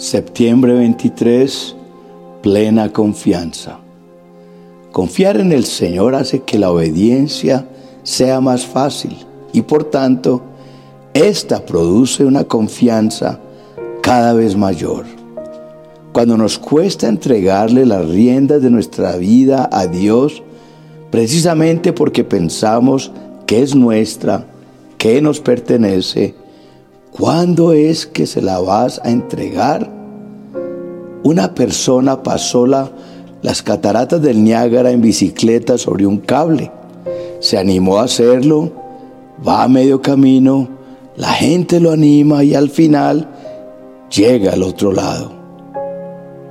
Septiembre 23, plena confianza. Confiar en el Señor hace que la obediencia sea más fácil y por tanto, esta produce una confianza cada vez mayor. Cuando nos cuesta entregarle las riendas de nuestra vida a Dios, precisamente porque pensamos que es nuestra, que nos pertenece, ¿cuándo es que se la vas a entregar? Una persona pasó las cataratas del Niágara en bicicleta sobre un cable. Se animó a hacerlo, va a medio camino, la gente lo anima y al final llega al otro lado.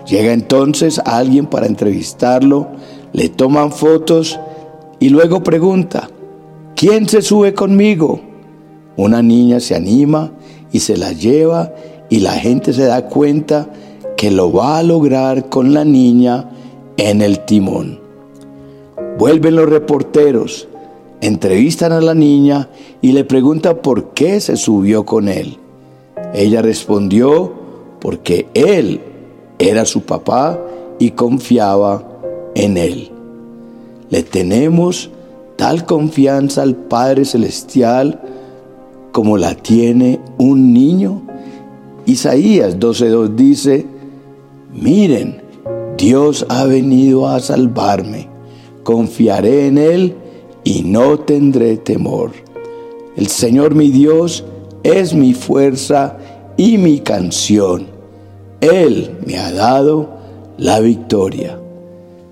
Llega entonces alguien para entrevistarlo, le toman fotos y luego pregunta, ¿quién se sube conmigo? Una niña se anima y se la lleva y la gente se da cuenta que lo va a lograr con la niña en el timón. Vuelven los reporteros, entrevistan a la niña y le preguntan por qué se subió con él. Ella respondió porque él era su papá y confiaba en él. Le tenemos tal confianza al Padre Celestial como la tiene un niño? Isaías 12.2 dice, miren, Dios ha venido a salvarme, confiaré en Él y no tendré temor. El Señor mi Dios es mi fuerza y mi canción. Él me ha dado la victoria.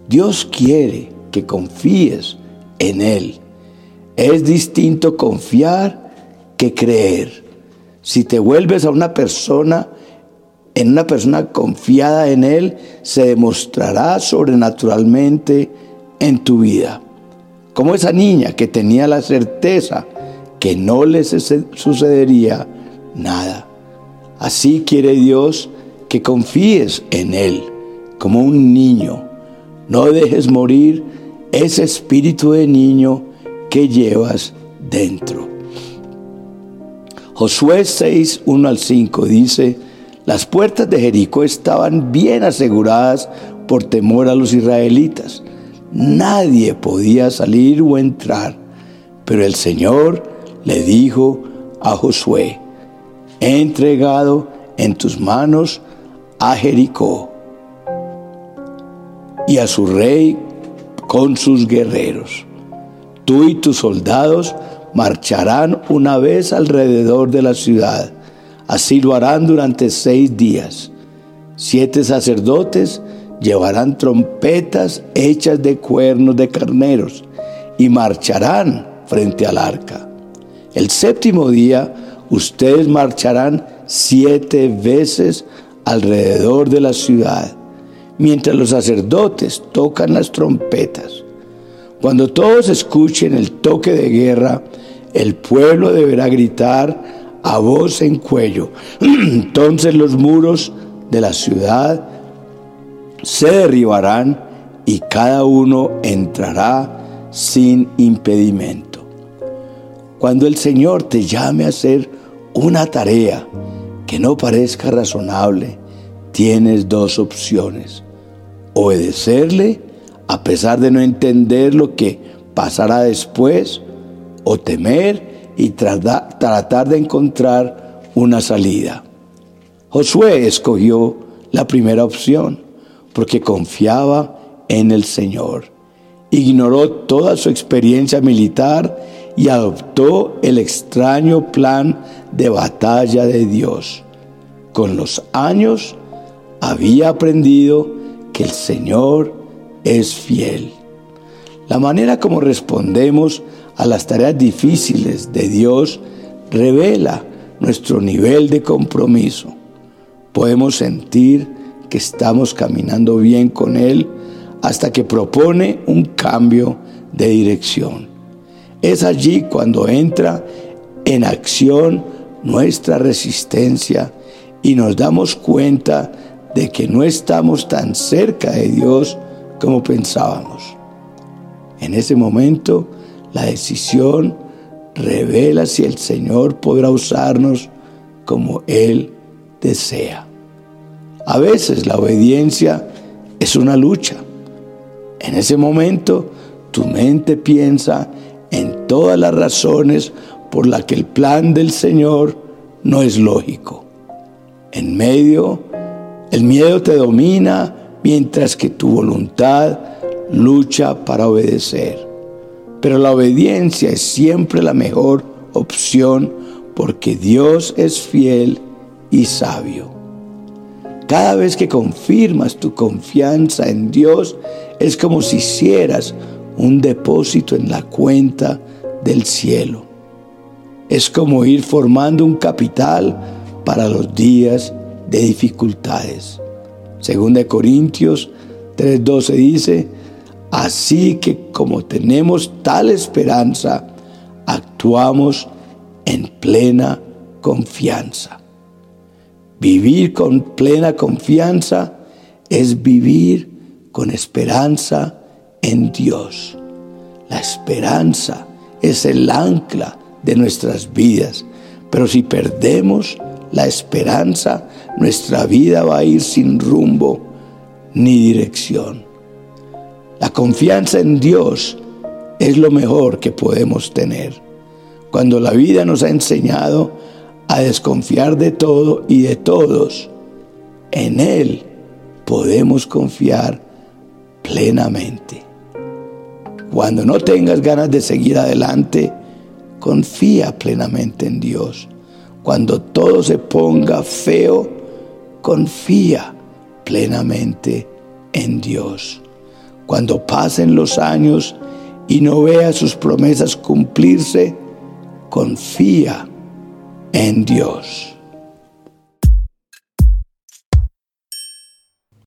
Dios quiere que confíes en Él. Es distinto confiar que creer. Si te vuelves a una persona, en una persona confiada en Él, se demostrará sobrenaturalmente en tu vida. Como esa niña que tenía la certeza que no le sucedería nada. Así quiere Dios que confíes en Él como un niño. No dejes morir ese espíritu de niño que llevas dentro. Josué 6, 1 al 5 dice, las puertas de Jericó estaban bien aseguradas por temor a los israelitas. Nadie podía salir o entrar, pero el Señor le dijo a Josué, he entregado en tus manos a Jericó y a su rey con sus guerreros. Tú y tus soldados marcharán una vez alrededor de la ciudad. Así lo harán durante seis días. Siete sacerdotes llevarán trompetas hechas de cuernos de carneros y marcharán frente al arca. El séptimo día ustedes marcharán siete veces alrededor de la ciudad, mientras los sacerdotes tocan las trompetas. Cuando todos escuchen el toque de guerra, el pueblo deberá gritar a voz en cuello. Entonces los muros de la ciudad se derribarán y cada uno entrará sin impedimento. Cuando el Señor te llame a hacer una tarea que no parezca razonable, tienes dos opciones. Obedecerle a pesar de no entender lo que pasará después, o temer y tratar de encontrar una salida. Josué escogió la primera opción porque confiaba en el Señor. Ignoró toda su experiencia militar y adoptó el extraño plan de batalla de Dios. Con los años había aprendido que el Señor es fiel. La manera como respondemos a las tareas difíciles de Dios revela nuestro nivel de compromiso. Podemos sentir que estamos caminando bien con Él hasta que propone un cambio de dirección. Es allí cuando entra en acción nuestra resistencia y nos damos cuenta de que no estamos tan cerca de Dios como pensábamos. En ese momento, la decisión revela si el Señor podrá usarnos como Él desea. A veces la obediencia es una lucha. En ese momento tu mente piensa en todas las razones por las que el plan del Señor no es lógico. En medio, el miedo te domina mientras que tu voluntad lucha para obedecer. Pero la obediencia es siempre la mejor opción porque Dios es fiel y sabio. Cada vez que confirmas tu confianza en Dios, es como si hicieras un depósito en la cuenta del cielo. Es como ir formando un capital para los días de dificultades. Según de Corintios 3:12 dice, así que como tenemos tal esperanza, actuamos en plena confianza. Vivir con plena confianza es vivir con esperanza en Dios. La esperanza es el ancla de nuestras vidas, pero si perdemos la esperanza, nuestra vida va a ir sin rumbo ni dirección. La confianza en Dios es lo mejor que podemos tener. Cuando la vida nos ha enseñado a desconfiar de todo y de todos, en Él podemos confiar plenamente. Cuando no tengas ganas de seguir adelante, confía plenamente en Dios. Cuando todo se ponga feo, confía plenamente en Dios. Cuando pasen los años y no veas sus promesas cumplirse, confía en Dios.